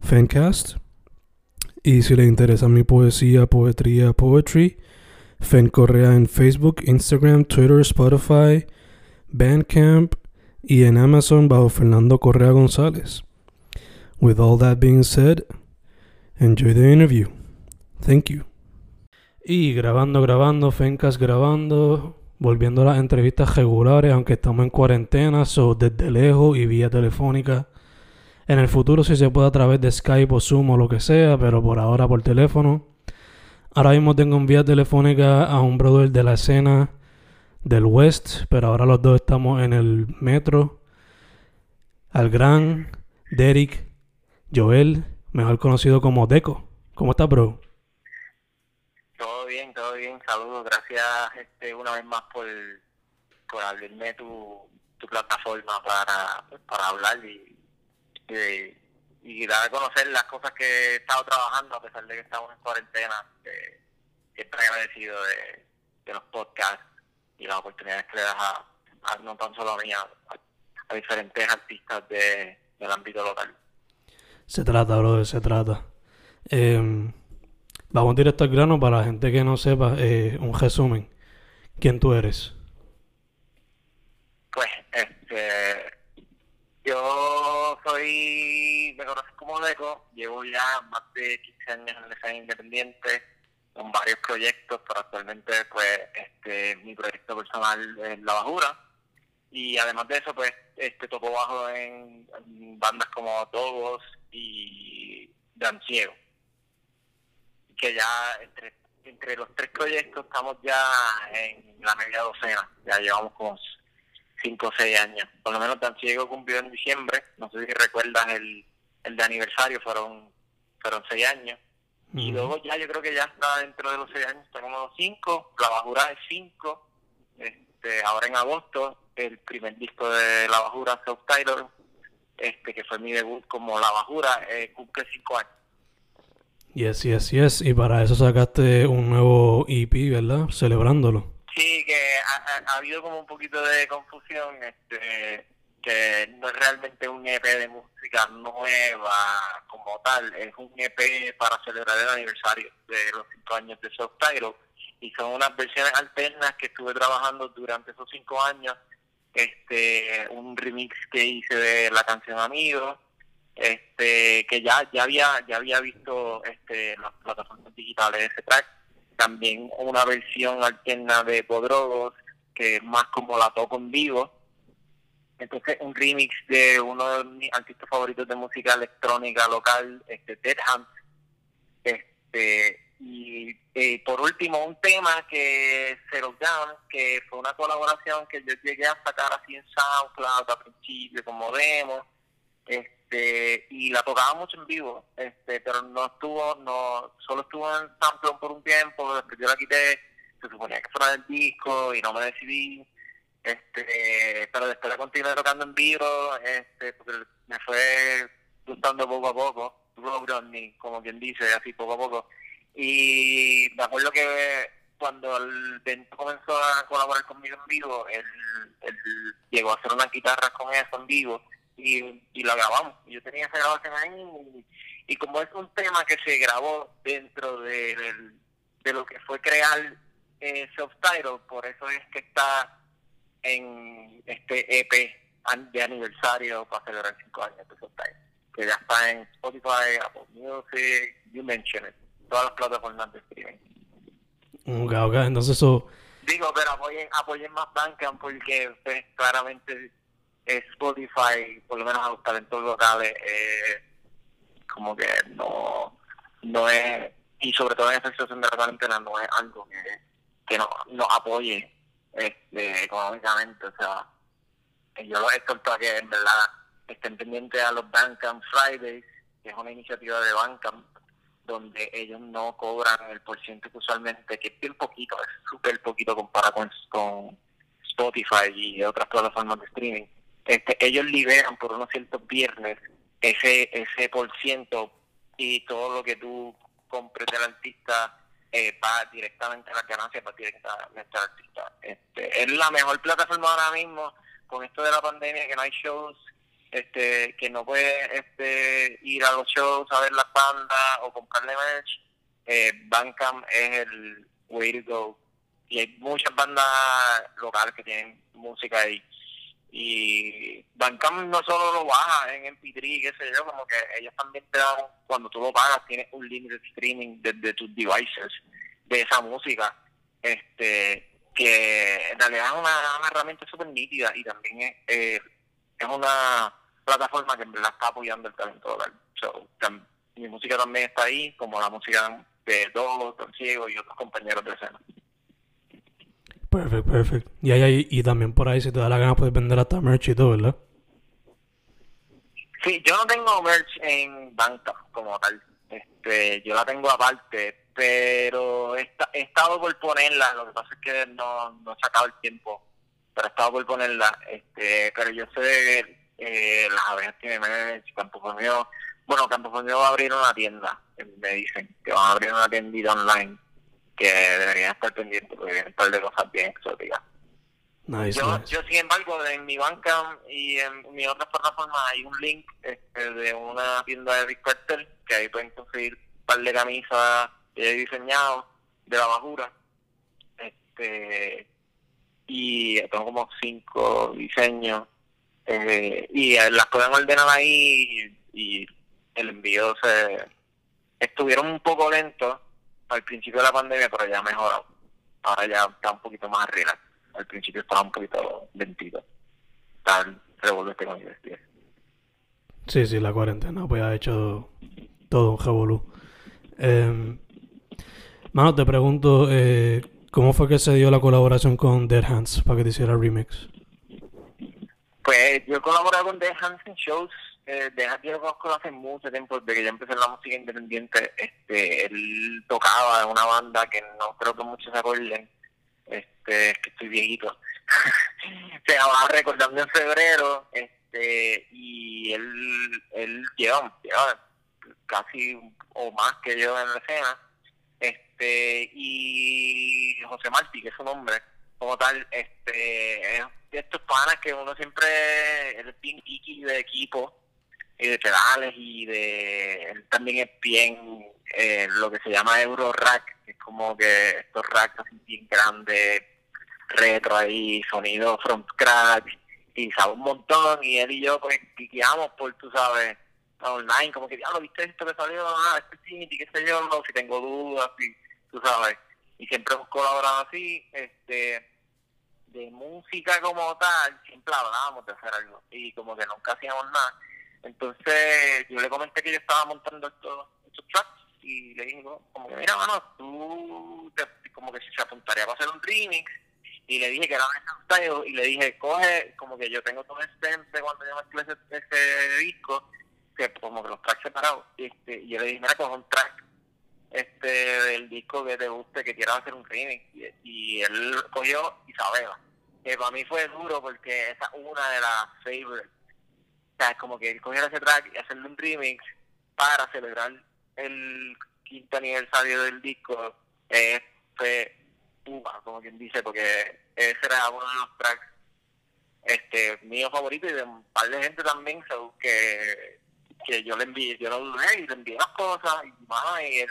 Fencast. Y si le interesa mi poesía, poetría, poetry, Fen Correa en Facebook, Instagram, Twitter, Spotify, Bandcamp y en Amazon bajo Fernando Correa González. With all that being said, enjoy the interview. Thank you. Y grabando, grabando, Fencast grabando, volviendo a las entrevistas regulares, aunque estamos en cuarentena, so desde lejos y vía telefónica. En el futuro si se puede a través de Skype o Zoom o lo que sea, pero por ahora por teléfono. Ahora mismo tengo en vía telefónica a un brother de la escena del West, pero ahora los dos estamos en el metro. Al gran Derek Joel, mejor conocido como Deco. ¿Cómo estás, bro? Todo bien, todo bien. Saludos, gracias este, una vez más por, por abrirme tu, tu plataforma para, para hablar y, y, y, dar a conocer las cosas que he estado trabajando a pesar de que estamos en cuarentena. Siempre agradecido de, de los podcasts y las oportunidades que le das a, a no tan solo a mí, a, a diferentes artistas de, del ámbito local. Se trata, brother, se trata. Eh, vamos directo al grano para la gente que no sepa, eh, un resumen. ¿Quién tú eres? Pues, este, yo soy, me conoces como Deco, llevo ya más de 15 años en la escena independiente, con varios proyectos, pero actualmente, pues, este, mi proyecto personal es La Bajura. Y además de eso, pues, este, toco bajo en, bandas como Togos y Dan Ciego. Que ya entre, entre los tres proyectos estamos ya en la media docena, ya llevamos como cinco o seis años. Por lo menos Dan Ciego cumplió en diciembre, no sé si recuerdas el, el de aniversario, fueron, fueron seis años. Y luego ya yo creo que ya está dentro de los seis años, está como cinco, La Bajura es cinco, este, ahora en agosto el primer disco de La Bajura, Self Title, este, que fue mi debut como La Bajura, eh, cumple cinco años. Yes, yes, yes. Y para eso sacaste un nuevo EP, ¿verdad? Celebrándolo. Sí, que ha, ha, ha habido como un poquito de confusión, este, que no es realmente un EP de música nueva como tal, es un EP para celebrar el aniversario de los cinco años de Soft Title y son unas versiones alternas que estuve trabajando durante esos cinco años, este, un remix que hice de la canción Amigo, este, que ya ya había ya había visto este las plataformas digitales de ese track, también una versión alterna de Podrogos que es más como la toco en vivo. Entonces un remix de uno de mis artistas favoritos de música electrónica local, este Dead Hunt, este y eh, por último un tema que Zero Down, que fue una colaboración que yo llegué a sacar así en SoundCloud al principio como demo, este y la tocaba mucho en vivo, este pero no estuvo, no solo estuvo en SoundCloud por un tiempo, después yo la quité, se suponía que fuera del disco y no me decidí este pero después la continué tocando en vivo este porque me fue gustando poco a poco Rodney como quien dice así poco a poco. Y me acuerdo que cuando el Bento comenzó a colaborar conmigo en vivo él, él llegó a hacer unas guitarras con eso en vivo y, y la grabamos yo tenía esa grabación ahí y, y como es un tema que se grabó dentro de, de, de lo que fue crear eh, Soft Title por eso es que está en este EP de aniversario para celebrar cinco años de Soft que ya está en Spotify, Apple Music, you mention it, todas las plataformas de streaming. Ok, ok, entonces eso... Digo, pero apoyen, apoyen más Bandcamp porque pues, claramente Spotify, por lo menos a los talentos locales, eh, como que no, no es, y sobre todo en esta situación de la cuarentena, no es algo que, que no, nos apoye este, económicamente. O sea, yo los exhorto a que en verdad estén pendientes a los Bandcamp Fridays, que es una iniciativa de Bandcamp, donde ellos no cobran el porcentaje que usualmente, que es bien poquito, es súper poquito comparado con, con Spotify y otras plataformas de streaming. Este, ellos liberan por unos ciertos viernes ese ese por ciento y todo lo que tú compres del artista eh, va directamente a la ganancia va directamente al artista. Este, es la mejor plataforma ahora mismo con esto de la pandemia que no hay shows este que no puedes este, ir a los shows a ver las bandas o comprarle merch, eh, es el way to go. Y hay muchas bandas locales que tienen música ahí. Y Bandcamp no solo lo baja en MP3, qué sé yo, como que ellos también te dan, cuando tú lo pagas, tienes un limited streaming desde tus devices de esa música. este que en realidad es una, herramienta súper nítida y también es, eh, es una plataforma que en verdad está apoyando el talento local. So, mi música también está ahí, como la música de Dogo, Don Ciego y otros compañeros de escena. Perfecto, perfecto. Y, ahí, y también por ahí, si te da la gana, puedes vender hasta merch y todo, ¿verdad? Sí, yo no tengo merch en banca como tal. Este, yo la tengo aparte, pero he, estado por ponerla. Lo que pasa es que no, no he sacado el tiempo, pero he estado por ponerla. Este, pero yo sé eh, las abejas tienen merch, Campo Formio. Bueno, Campo Formio va a abrir una tienda, me dicen, que van a abrir una tiendita online que deberían estar pendientes porque vienen un par de cosas bien exóticas. yo, yo, sin embargo, en mi banca y en mi otra plataforma hay un link este, de una tienda de Big que ahí pueden conseguir un par de camisas que he diseñado de la bajura. Este, y tengo como cinco diseños eh, y las pueden ordenar ahí y, y el envío se estuvieron un poco lentos al principio de la pandemia, pero ya ha mejorado. Ahora ya está un poquito más arriba. Al principio estaba un poquito lentito. Está revolverte con investigar. Sí, sí, la cuarentena pues ha hecho todo un revolú. Eh, mano, te pregunto, eh, ¿cómo fue que se dio la colaboración con Dead Hands para que te hiciera el remix? Pues yo colaboré con Dead Hands en shows eh, deja yo lo conozco hace mucho tiempo, desde que yo empecé la música independiente, este, él tocaba en una banda que no creo que muchos se acuerden, este, es que estoy viejito, se llamaba Recordando en Febrero, este, y él, él lleva, casi o más que yo en la escena, este, y José Martí, que es su nombre, como tal, este, es de estos panas que uno siempre, es bien de equipo, y de pedales y de él también es bien eh, lo que se llama Euro Rack, que es como que estos racks así bien grandes, retro ahí, sonido from scratch, y sabe un montón, y él y yo pues piqueamos por, tú sabes, online, como que, ya lo viste esto que salió, ah, este sí, qué sé yo, no, si tengo dudas, y, tú sabes, y siempre hemos colaborado así, este, de música como tal, siempre hablábamos de hacer algo, y como que nunca hacíamos nada, entonces yo le comenté que yo estaba montando estos, estos tracks y le dije, como que mira, mano, tú como que se apuntaría para hacer un remix y le dije que era un style y le dije, coge, como que yo tengo todo este de cuando yo mezclé ese, ese, disco, que como que los tracks separados, este, y yo le dije, mira, coge un track este del disco que te guste, que quieras hacer un remix, y, él cogió Isabela, que para mí fue duro porque esa es una de las favorites sea, como que coger ese track y hacerle un remix para celebrar el quinto aniversario del disco eh, fue Puma, como quien dice, porque ese era uno de los tracks este mío favorito y de un par de gente también que, que yo le envié, yo lo dudé y le envié las cosas y más y él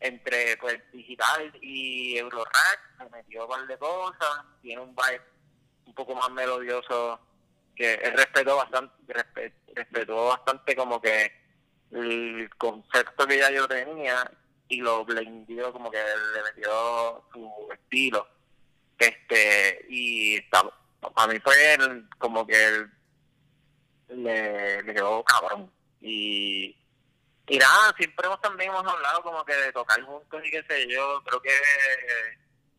entre pues digital y Eurorack me metió un par de cosas, tiene un vibe un poco más melodioso que él respetó bastante, respetó bastante como que el concepto que ya yo tenía y lo blendió como que le metió su estilo. Este y para mí fue como que le, le quedó cabrón. Y y nada siempre hemos también hemos hablado como que de tocar juntos y qué sé yo. Creo que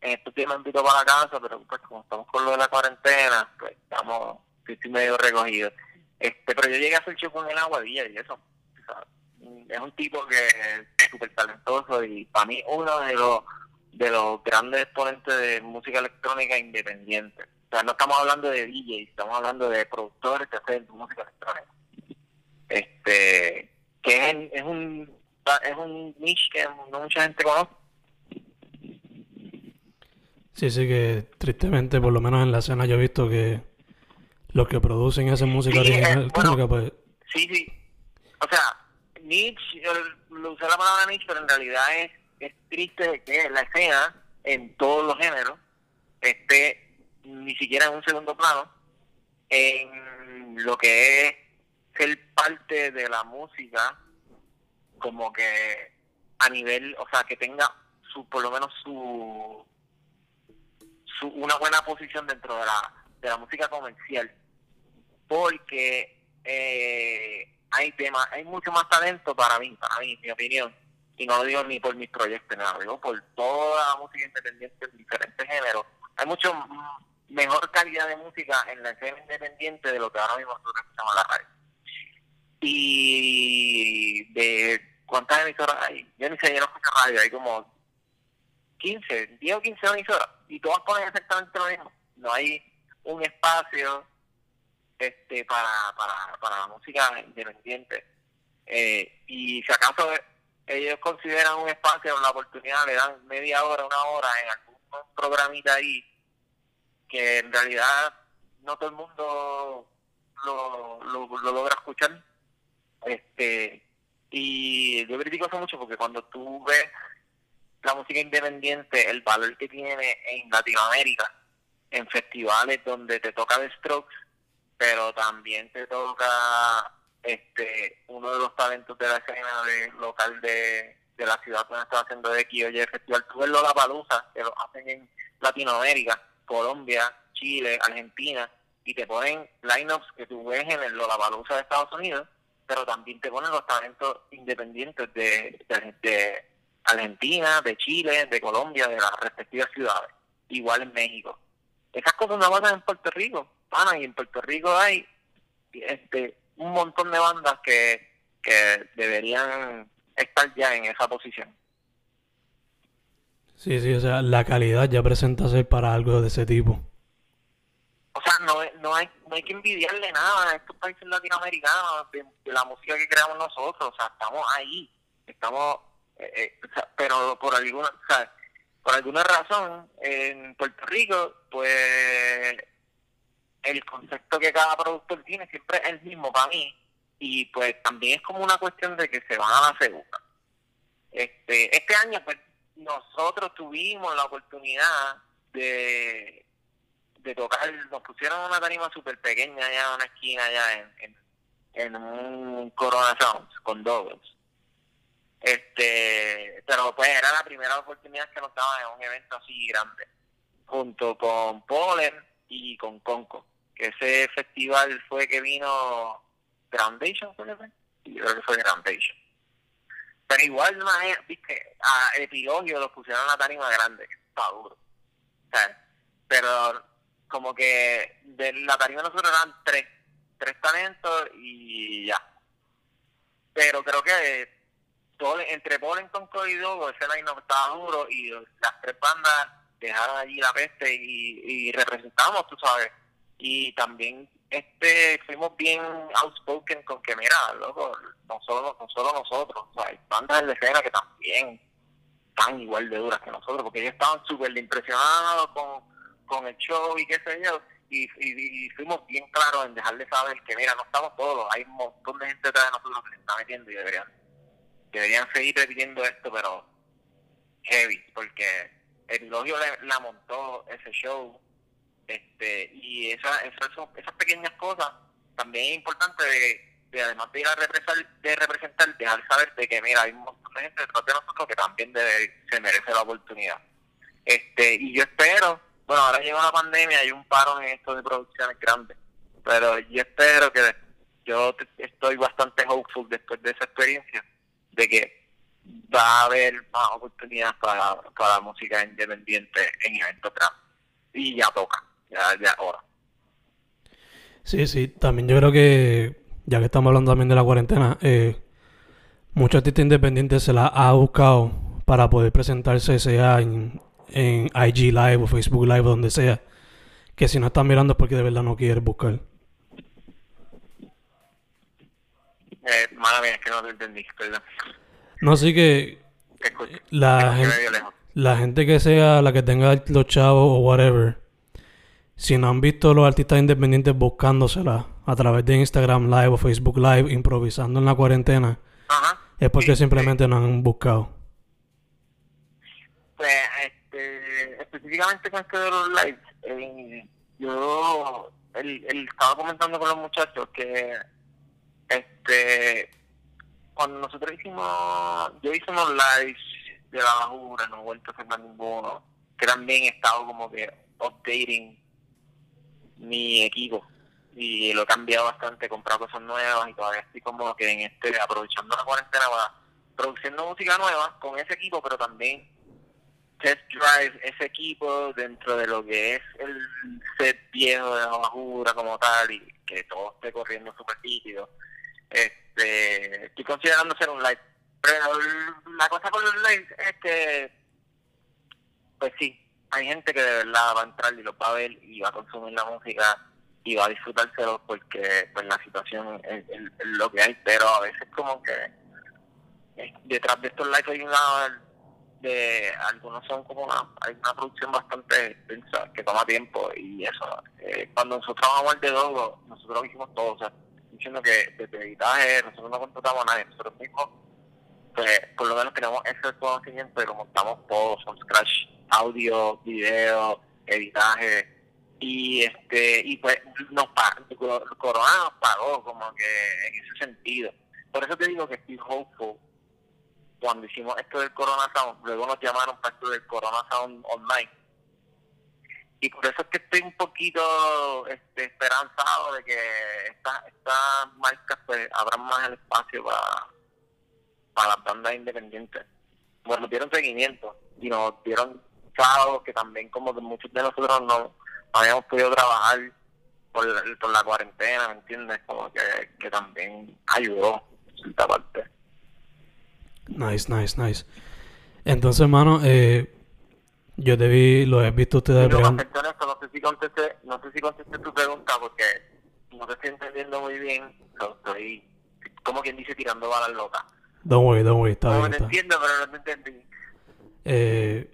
en este tiempo invito para la casa pero pues como estamos con lo de la cuarentena pues estamos estoy medio recogidos este pero yo llegué a hacer show con el aguadilla y eso es un tipo que es súper talentoso y para mí uno de los de los grandes exponentes de música electrónica independiente. O sea, no estamos hablando de DJ, estamos hablando de productores que hacen música electrónica. Este, que es, es un es un niche que no mucha gente conoce. Sí, sí, que tristemente, por lo menos en la escena, yo he visto que los que producen y hacen música original electrónica, pues. Sí, sí. O sea, niche, lo usé la palabra niche, pero en realidad es, es triste que la escena, en todos los géneros, esté ni siquiera en un segundo plano en lo que es ser parte de la música, como que a nivel, o sea, que tenga su, por lo menos su, su una buena posición dentro de la, de la música comercial, porque eh, hay temas, hay mucho más talento para mí, para mí, mi opinión, y no lo digo ni por mis proyectos, nada, digo por toda la música independiente en diferentes géneros. Hay mucho mejor calidad de música en la escena independiente de lo que ahora mismo nosotros escuchamos la radio. Y de cuántas emisoras hay, yo ni sé, yo no escucho radio, hay como 15, 10 o 15 emisoras, y todas ponen exactamente lo mismo. No hay un espacio este para, para, para la música independiente. Eh, y si acaso ellos consideran un espacio, la oportunidad, le dan media hora, una hora en algún programita ahí, que en realidad no todo el mundo lo, lo, logra escuchar. este Y yo critico eso mucho porque cuando tú ves la música independiente, el valor que tiene en Latinoamérica, en festivales donde te toca The Strokes, pero también te toca este uno de los talentos de la escena de, local de, la ciudad donde está haciendo de aquí oye el festival tú ves Lollapalooza que lo hacen en Latinoamérica Colombia Chile Argentina y te ponen lineups que tú ves en el Lollapalooza de Estados Unidos pero también te ponen los talentos independientes de, de Argentina de Chile de Colombia de las respectivas ciudades igual en México. Esas cosas no pasan en Puerto Rico y en Puerto Rico hay este un montón de bandas que, que deberían estar ya en esa posición. Sí, sí, o sea, la calidad ya presenta ser para algo de ese tipo. O sea, no, no, hay, no hay que envidiarle nada a estos países latinoamericanos de, la música que creamos nosotros. O sea, estamos ahí. Estamos, eh, eh, pero por alguna, o sea, por alguna razón en Puerto Rico, pues el concepto que cada productor tiene siempre es el mismo para mí y pues también es como una cuestión de que se van a la segunda. Este, este año pues nosotros tuvimos la oportunidad de, de tocar, nos pusieron una tarima súper pequeña allá en una esquina allá en, en, un Corona Sounds con Doubles. Este, pero pues era la primera oportunidad que nos daban en un evento así grande, junto con Polen y con Conco que ese festival fue que vino Groundation, ¿fue Yo creo que fue Groundation. Pero igual, viste, a Epilogio lo pusieron la tarima grande, está duro. O pero como que de la tarima nosotros eran tres, tres talentos y ya. Pero creo que todo, entre Polen, con y Dogo, ese line estaba duro y las tres bandas dejaron allí la peste y, y representamos, tú sabes, y también este fuimos bien outspoken con que mira loco no solo no solo nosotros hay bandas de escena que también están igual de duras que nosotros porque ellos estaban súper impresionados con, con el show y qué sé yo y, y, fuimos bien claros en dejarles saber que mira no estamos todos hay un montón de gente detrás de nosotros que se está metiendo y deberían deberían seguir repitiendo esto pero heavy porque el elogio la montó ese show este y esa, esas, pequeñas cosas también es importante de, de además de ir a representar, de representar, dejar saber de que mira, hay un montón de gente detrás de nosotros que también debe, se merece la oportunidad. Este, y yo espero, bueno, ahora llegó la pandemia, hay un paro en esto de producciones grandes, pero yo espero que yo estoy bastante hopeful después de esa experiencia, de que va a haber más oportunidades para, para música independiente en eventos grandes. Y ya toca, ya, ya ahora. Sí, sí, también yo creo que, ya que estamos hablando también de la cuarentena, eh, muchos artistas independientes se la ha buscado para poder presentarse, sea en, en IG Live o Facebook Live o donde sea, que si no están mirando es porque de verdad no quieren buscar. Eh, mala mía, es que no te entendí, perdón. No, sí que la, gente, la gente que sea, la que tenga los chavos o whatever, si no han visto los artistas independientes buscándosela a través de Instagram Live o Facebook Live, improvisando en la cuarentena, es porque simplemente no han buscado. Pues, este, específicamente con esto de los lives, eh, yo el, el, estaba comentando con los muchachos que este cuando nosotros hicimos, yo hice unos lives de la basura, no he vuelto a hacer ninguno, que también he estado como que updating mi equipo y lo he cambiado bastante, he comprado cosas nuevas y todavía estoy como que en este, aprovechando la cuarentena para produciendo música nueva con ese equipo, pero también test drive ese equipo dentro de lo que es el set viejo de la basura como tal y que todo esté corriendo súper líquido. Este, estoy considerando hacer un live. Pero la cosa con los live es que, pues sí, hay gente que de verdad va a entrar y lo va a ver y va a consumir la música y va a disfrutárselo porque pues la situación es, lo que hay, pero a veces como que eh, detrás de estos lives hay una de algunos son como una hay una producción bastante extensa que toma tiempo y eso eh, cuando nosotros trabajamos el de Dogo nosotros lo hicimos todo o sea diciendo que desde editaje nosotros no contratamos a nadie, nosotros mismos, pues por lo menos tenemos ese conocimiento y lo montamos todo son scratch, audio, video, editaje, y este y pues nos Corona nos pagó como que en ese sentido. Por eso te digo que estoy hopeful cuando hicimos esto del Corona Sound, luego nos llamaron para esto del Corona Sound Online y por eso es que estoy un poquito este, esperanzado de que estas esta marcas pues abran más el espacio para, para las bandas independientes. Bueno, dieron seguimiento y nos dieron sábados que también como muchos de nosotros no, habíamos podido trabajar por, por la cuarentena, ¿me entiendes? Como que, que también ayudó en cierta parte. Nice, nice, nice. Entonces, hermano, eh, yo te vi, lo he visto ustedes no, no sé si contesté, no sé si contesté tu pregunta porque no te estoy entendiendo muy bien. estoy, como quien dice, tirando balas locas. Don't worry, don't worry, está no, bien. No entiendo, pero no te entendí. Eh,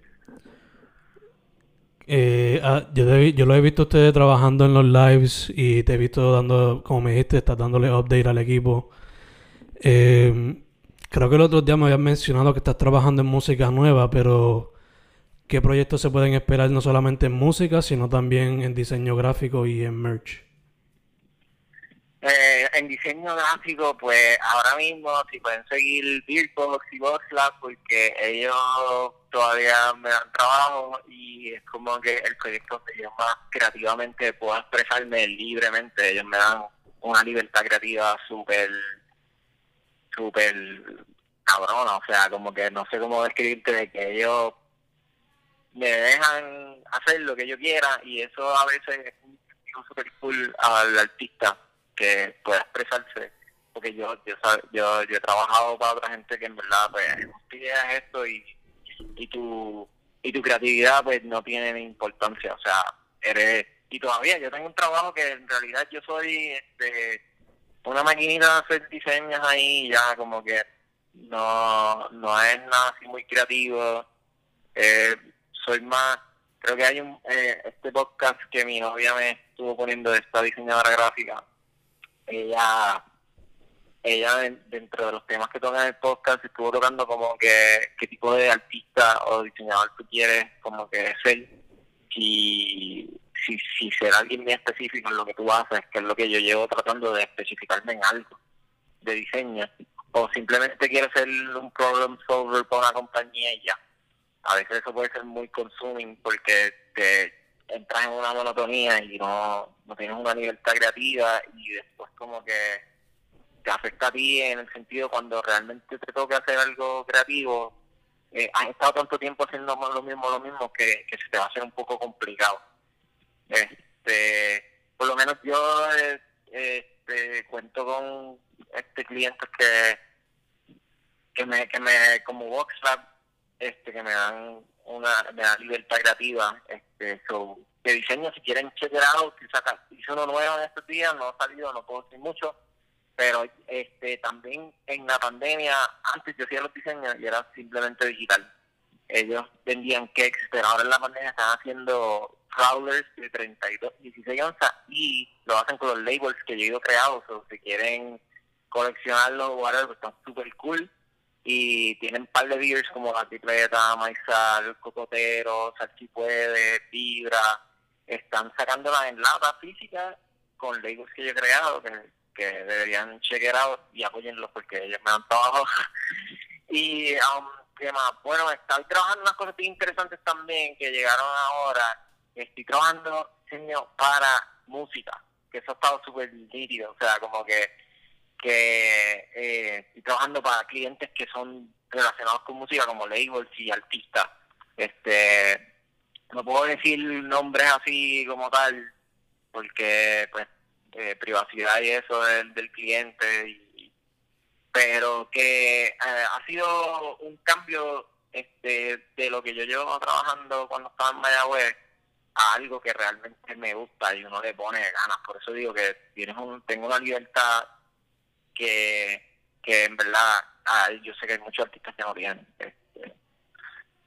eh, ah, yo, te vi, yo lo he visto ustedes trabajando en los lives y te he visto dando, como me dijiste, estás dándole update al equipo. Eh, creo que el otro día me habías mencionado que estás trabajando en música nueva, pero ¿Qué proyectos se pueden esperar no solamente en música, sino también en diseño gráfico y en merch? Eh, en diseño gráfico, pues ahora mismo si pueden seguir Beardbox y Boxlab porque ellos todavía me dan trabajo y es como que el proyecto yo más creativamente puedo expresarme libremente. Ellos me dan una libertad creativa súper, súper cabrona. O sea, como que no sé cómo describirte de que ellos me dejan hacer lo que yo quiera y eso a veces es un super cool al artista que pueda expresarse porque yo yo yo, yo he trabajado para otra gente que en verdad pues ideas esto y y tu y tu creatividad pues no tiene importancia o sea eres y todavía yo tengo un trabajo que en realidad yo soy este una maquinita de hacer diseños ahí ya como que no no es nada así muy creativo eh, soy más, creo que hay un, eh, este podcast que mi novia me estuvo poniendo de esta diseñadora gráfica, ella ella dentro de los temas que toca en el podcast estuvo tocando como que qué tipo de artista o diseñador tú quieres como que ser si, si, si ser alguien bien específico en lo que tú haces, que es lo que yo llevo tratando de especificarme en algo de diseño, o simplemente quieres ser un problem solver para una compañía ya. A veces eso puede ser muy consuming porque te entras en una monotonía y no, no tienes una libertad creativa y después como que te afecta a ti en el sentido cuando realmente te toca hacer algo creativo, eh, estado tanto tiempo haciendo lo mismo, lo mismo, que, que se te va a hacer un poco complicado. Este, por lo menos yo eh, este, cuento con este clientes que que me que me como VoxLab este que me dan una me dan libertad creativa este so, de diseño si quieren chequear out hice uno nuevo en estos días no ha salido no puedo decir mucho pero este también en la pandemia antes yo hacía los diseños y era simplemente digital. Ellos vendían cakes pero ahora en la pandemia están haciendo crawlers de 32 16 onzas y lo hacen con los labels que yo he ido creados o si quieren coleccionarlos whatever están super cool y tienen un par de beers como la tripleta, maizal, cocotero, salchipuede, fibra, están sacándolas en lata física con labels que yo he creado que, deberían chequear y apoyenlos porque ellos me dan trabajo. y, um, ¿qué más? Bueno, estoy trabajando unas cosas interesantes también que llegaron ahora. Estoy trabajando diseño para música, que eso ha estado súper nítido, o sea, como que que eh, estoy trabajando para clientes que son relacionados con música como labels y artistas. Este, no puedo decir nombres así como tal, porque pues eh, privacidad y eso del, del cliente, y, pero que eh, ha sido un cambio este, de lo que yo llevo trabajando cuando estaba en Mayagüez a algo que realmente me gusta y uno le pone ganas. Por eso digo que tienes un, tengo una libertad que, que en verdad yo sé que hay muchos artistas que no tienen. Este,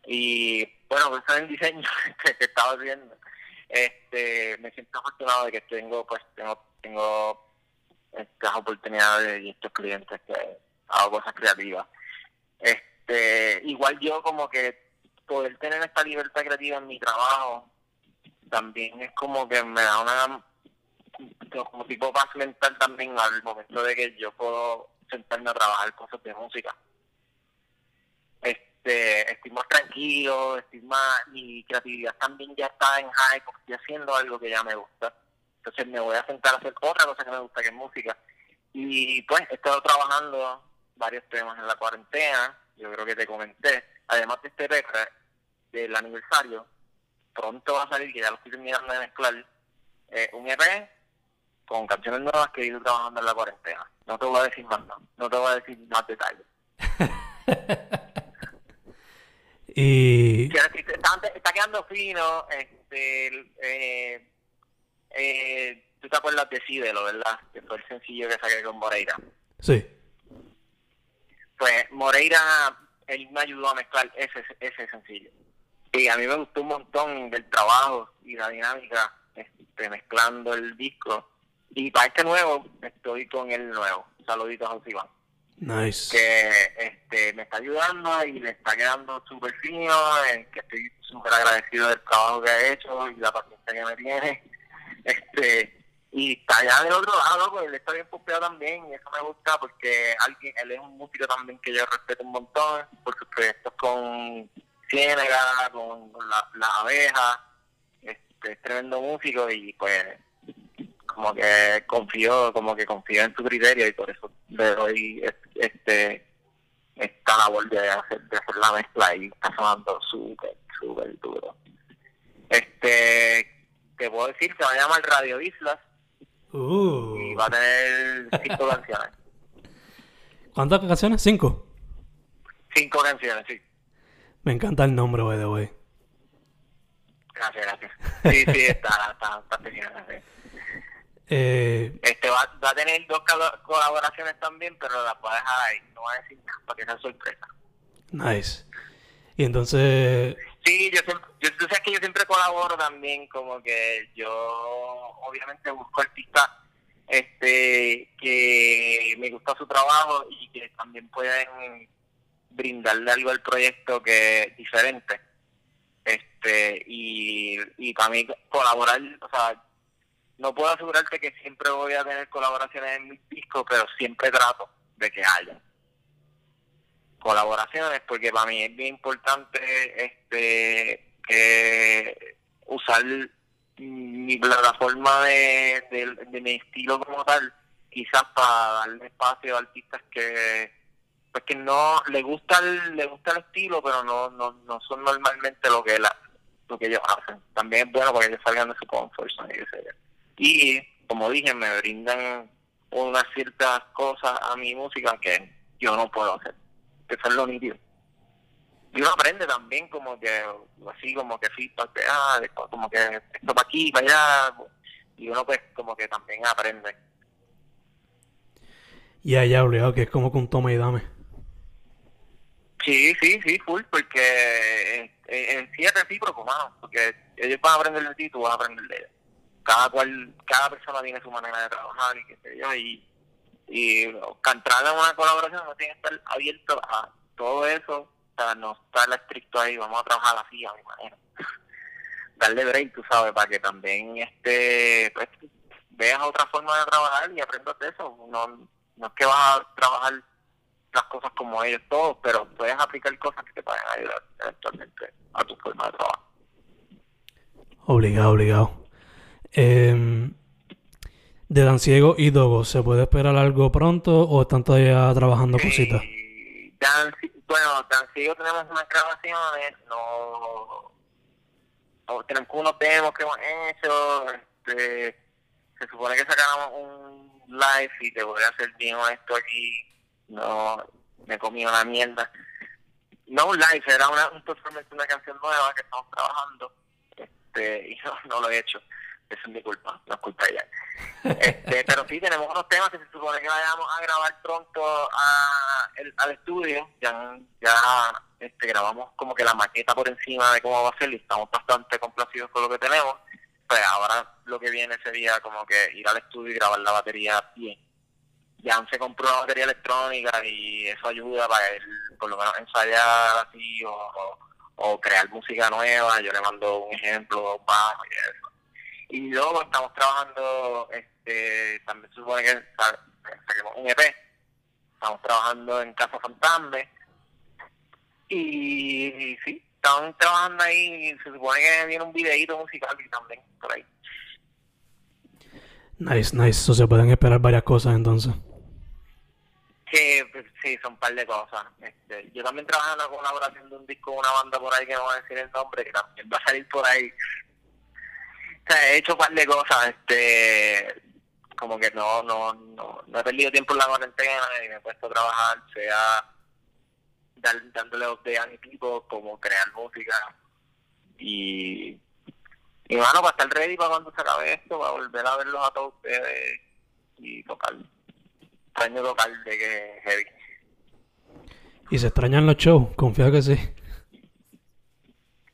y bueno, pues en diseño que, estaba viendo, este, me siento afortunado de que tengo, pues, tengo, tengo estas oportunidades y estos clientes que hago cosas creativas. Este, igual yo como que poder tener esta libertad creativa en mi trabajo también es como que me da una como tipo paz mental también al momento de que yo puedo sentarme a trabajar cosas de música. Este, estoy más tranquilo, estoy más, mi creatividad también ya está en high porque estoy haciendo algo que ya me gusta. Entonces me voy a sentar a hacer otra cosa que me gusta, que es música. Y pues he estado trabajando varios temas en la cuarentena, yo creo que te comenté, además de este EP del aniversario, pronto va a salir, que ya lo estoy terminando de mezclar, eh, un EP con canciones nuevas que he ido trabajando en la cuarentena. No te voy a decir más, no, no te voy a decir más detalles. y... Está, está, quedando fino, este, eh, eh, tú te acuerdas de Cidelo, ¿verdad? Que fue el sencillo que saqué con Moreira. Sí. Pues Moreira, él me ayudó a mezclar ese, ese sencillo. Y a mí me gustó un montón del trabajo y la dinámica este, mezclando el disco y para este nuevo, estoy con el nuevo. Saluditos a Iván. Nice. Que este, me está ayudando y le está quedando súper fino, en que estoy súper agradecido del trabajo que ha hecho y la paciencia que me tiene. Este, y está allá del otro lado, pues él está bien pompeado también, y eso me gusta porque alguien, él es un músico también que yo respeto un montón por sus proyectos con Ciénaga, con, la, las abejas, este, es tremendo músico y pues como que confío, como que confío en su criterio y por eso le doy este esta labor de hacer, de hacer la mezcla y está sonando súper, súper duro. Este, te puedo decir que va a llamar Radio Islas uh. y va a tener cinco canciones. ¿Cuántas canciones? ¿Cinco? Cinco canciones, sí. Me encanta el nombre, by the way. Gracias, gracias. Sí, sí, está, está, está. Eh, este va, va, a tener dos colaboraciones también, pero las voy a dejar ahí, no voy a decir nada para que sea sorpresa. Nice. Y entonces... Sí, yo siempre, yo, tú sabes que yo siempre colaboro también, como que yo obviamente busco artistas este que me gusta su trabajo y que también pueden brindarle algo al proyecto que es diferente. este y, y para mí colaborar, o sea, no puedo asegurarte que siempre voy a tener colaboraciones en mis discos, pero siempre trato de que haya colaboraciones, porque para mí es bien importante este usar mi plataforma de, de, mi estilo como tal, quizás para darle espacio a artistas que pues que no le gusta el, le gusta el estilo, pero no, no, no son normalmente lo que la, lo que ellos hacen. También es bueno para que ellos salgan de su comfort y como dije, me brindan unas ciertas cosas a mi música que yo no puedo hacer. Eso es lo nítido. Y uno aprende también como que, así como que feedback, ah, como que esto para aquí, para allá, y uno pues como que también aprende. Ya, ya, obligado, que es como con toma y dame. Sí, sí, sí, full, porque en, sí es recíproco, mano, porque ellos van a aprender de ti, tú vas a aprender de ellos cada cual, cada persona tiene su manera de trabajar y qué sé yo, y, y entrar en una colaboración no tiene que estar abierto a todo eso, sea, no estar estricto ahí, vamos a trabajar así a mi manera. Darle break, tú sabes, para que también este pues, veas otra forma de trabajar y aprendas de eso. No, no es que vas a trabajar las cosas como ellos todos, pero puedes aplicar cosas que te pueden ayudar eventualmente a tu forma de trabajar. Obligado, obligado. Eh, de Dan Ciego y Dogo, ¿se puede esperar algo pronto o están todavía trabajando cositas? bueno, Dan Ciego tenemos unas grabaciones, no, tenemos unos demos que hemos hecho, este, se supone que sacáramos un live y te voy a hacer bien esto aquí, no, me comí una mierda. No un live, era una, un performance una canción nueva que estamos trabajando, este, y no, no lo he hecho es mi culpa, no culpa de ella. Este, pero sí, tenemos unos temas que se supone que vayamos a grabar pronto a, al estudio. Ya, ya este, grabamos como que la maqueta por encima de cómo va a ser y estamos bastante complacidos con lo que tenemos. Pues ahora lo que viene sería como que ir al estudio y grabar la batería bien. Ya se compró una batería electrónica y eso ayuda para él, por lo menos ensayar así o, o, crear música nueva. Yo le mando un ejemplo bajo y eso y luego estamos trabajando, este, también se supone que saquemos un EP. Estamos trabajando en Casa Fantasme. Y, sí, estamos trabajando ahí. Se supone que viene un videíto musical y también por ahí. Nice, nice. Eso se pueden esperar varias cosas entonces. Sí, pues, sí, son un par de cosas. Este, yo también trabajo en la colaboración de un disco con una banda por ahí que no voy a decir el nombre, que también va a salir por ahí he hecho un par de cosas, este, como que no, no, no, no he perdido tiempo en la cuarentena y me he puesto a trabajar, sea dándole update a mi equipo, como crear música y, y bueno, para estar ready para cuando se acabe esto, para volver a verlos a todos ustedes y tocar, extraño tocar de que heavy. ¿Y se extrañan los shows? Confío que sí.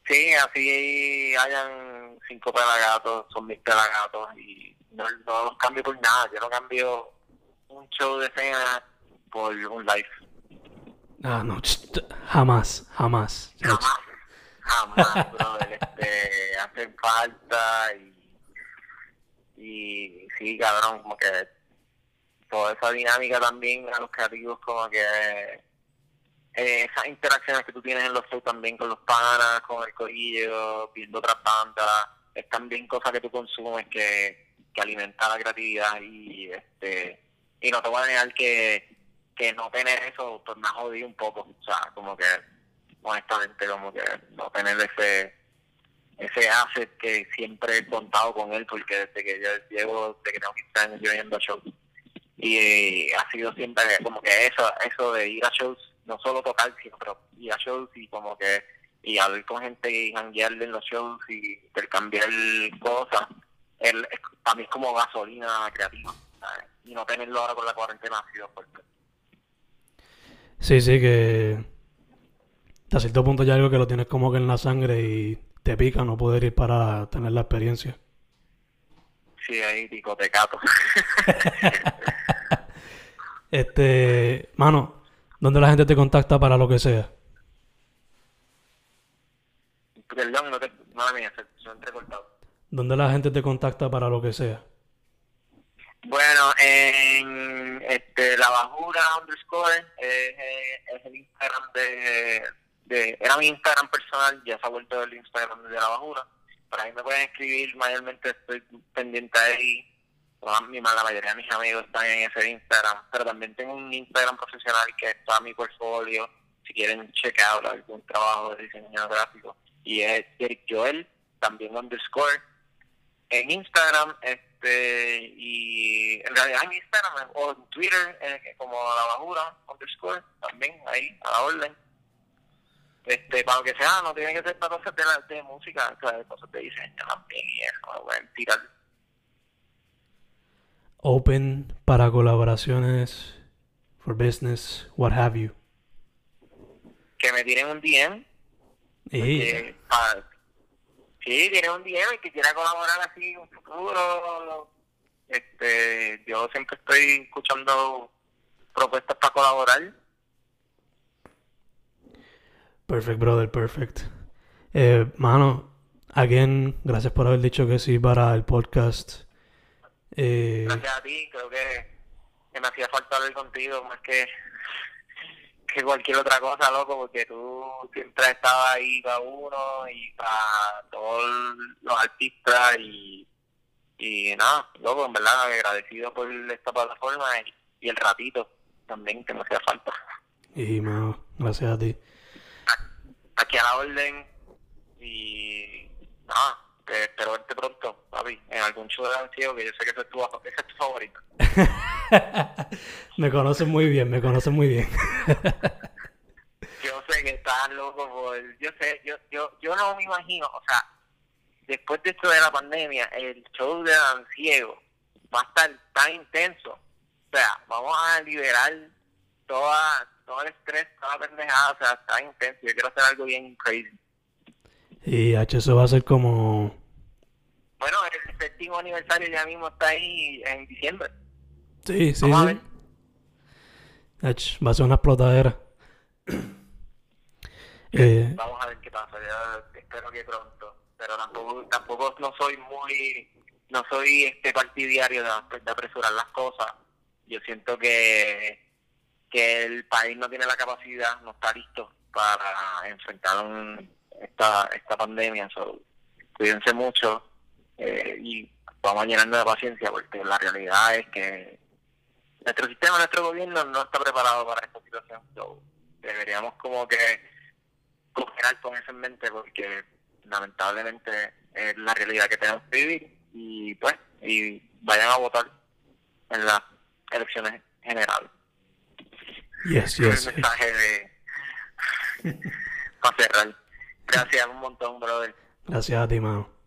Sí, así hayan cinco pelagatos, son mis pelagatos y no, no los cambio por nada. Yo no cambio un show de escena por un live. Ah, no, jamás, jamás. Jamás, jamás, brother. Este, hacen falta y, y sí, cabrón, como que toda esa dinámica también a los creativos como que eh, esas interacciones que tú tienes en los shows también con los panas, con el corillo, viendo otras bandas, es también cosas que tú consumes que, que alimenta la creatividad y este y no te voy a negar que, que no tener eso pues me ha jodido un poco, o sea, como que honestamente como que no tener ese ese asset que siempre he contado con él porque desde que yo llevo, desde que tengo 15 años yo a shows. Y ha sido siempre como que eso, eso de ir a shows no solo tocar, sino pero ir a shows y como que y hablar con gente y janguearle en los shows y intercambiar cosas, el, para mí es como gasolina creativa. Y no tenerlo ahora con la cuarentena ha sido fuerte. Sí, sí, que a cierto punto ya algo que lo tienes como que en la sangre y te pica no poder ir para tener la experiencia. Sí, ahí picotecato. este, mano, ¿Dónde la gente te contacta para lo que sea? Perdón, no te, madre mía, se, entrecortado. ¿Dónde la gente te contacta para lo que sea? Bueno, en este, la bajura underscore es, eh, es el Instagram de, de, era mi Instagram personal, ya se ha vuelto el Instagram de la bajura. Por ahí me pueden escribir, mayormente estoy pendiente ahí. Mi, la mayoría de mis amigos están en ese Instagram, pero también tengo un Instagram profesional que es todo mi portfolio, si quieren chequear algún trabajo de diseño gráfico. Y es Eric Joel, también underscore. En Instagram, este, y en realidad en Instagram o en Twitter, eh, como la bajura, underscore, también ahí, a la orden. Este, para lo que sea, no tiene que ser para cosas de, la, de música, o cosas de diseño también, y eso, me pueden tirar. Open para colaboraciones, for business, what have you. Que me tiren un DM. Y que, para- sí, tienen un DM y que quiera colaborar así en un futuro. Este, yo siempre estoy escuchando propuestas para colaborar. perfect, brother, perfect. Eh, mano, again, gracias por haber dicho que sí para el podcast. Eh, Gracias a ti, creo que, que me hacía falta hablar contigo más que, que cualquier otra cosa, loco, porque tú siempre has estado ahí para uno y para todos los artistas y, y nada, loco, en verdad agradecido por esta plataforma y, y el ratito también que me hacía falta. y, mano, gracias a ti. Aquí a la orden y nada, espero verte pronto, papi, en algún show de Danceo que yo sé que ese es tu, ese es tu favorito. me conoces muy bien, me conoces muy bien. yo sé que estás loco por yo sé yo yo yo no me imagino o sea después de esto de la pandemia el show de Dan Ciego va a estar tan intenso o sea vamos a liberar toda todo el estrés toda la pendejada o sea está intenso yo quiero hacer algo bien crazy Y H, eso va a ser como... aniversario ya mismo está ahí en diciembre Sí, sí, Vamos a sí. ver. Ach, va a ser una explotadera. Eh, vamos a ver qué pasa yo espero que pronto pero tampoco tampoco no soy muy no soy este partidario de, de apresurar las cosas yo siento que que el país no tiene la capacidad no está listo para enfrentar un- esta esta pandemia so, cuídense mucho eh, y vamos a llenarnos de paciencia porque la realidad es que nuestro sistema nuestro gobierno no está preparado para esta situación. So, deberíamos como que cooperar con eso en mente porque lamentablemente es la realidad que tenemos que vivir. Y pues y vayan a votar en las elecciones generales. Yes, yes. es el mensaje de para cerrar. Gracias un montón brother. Gracias a ti, mano.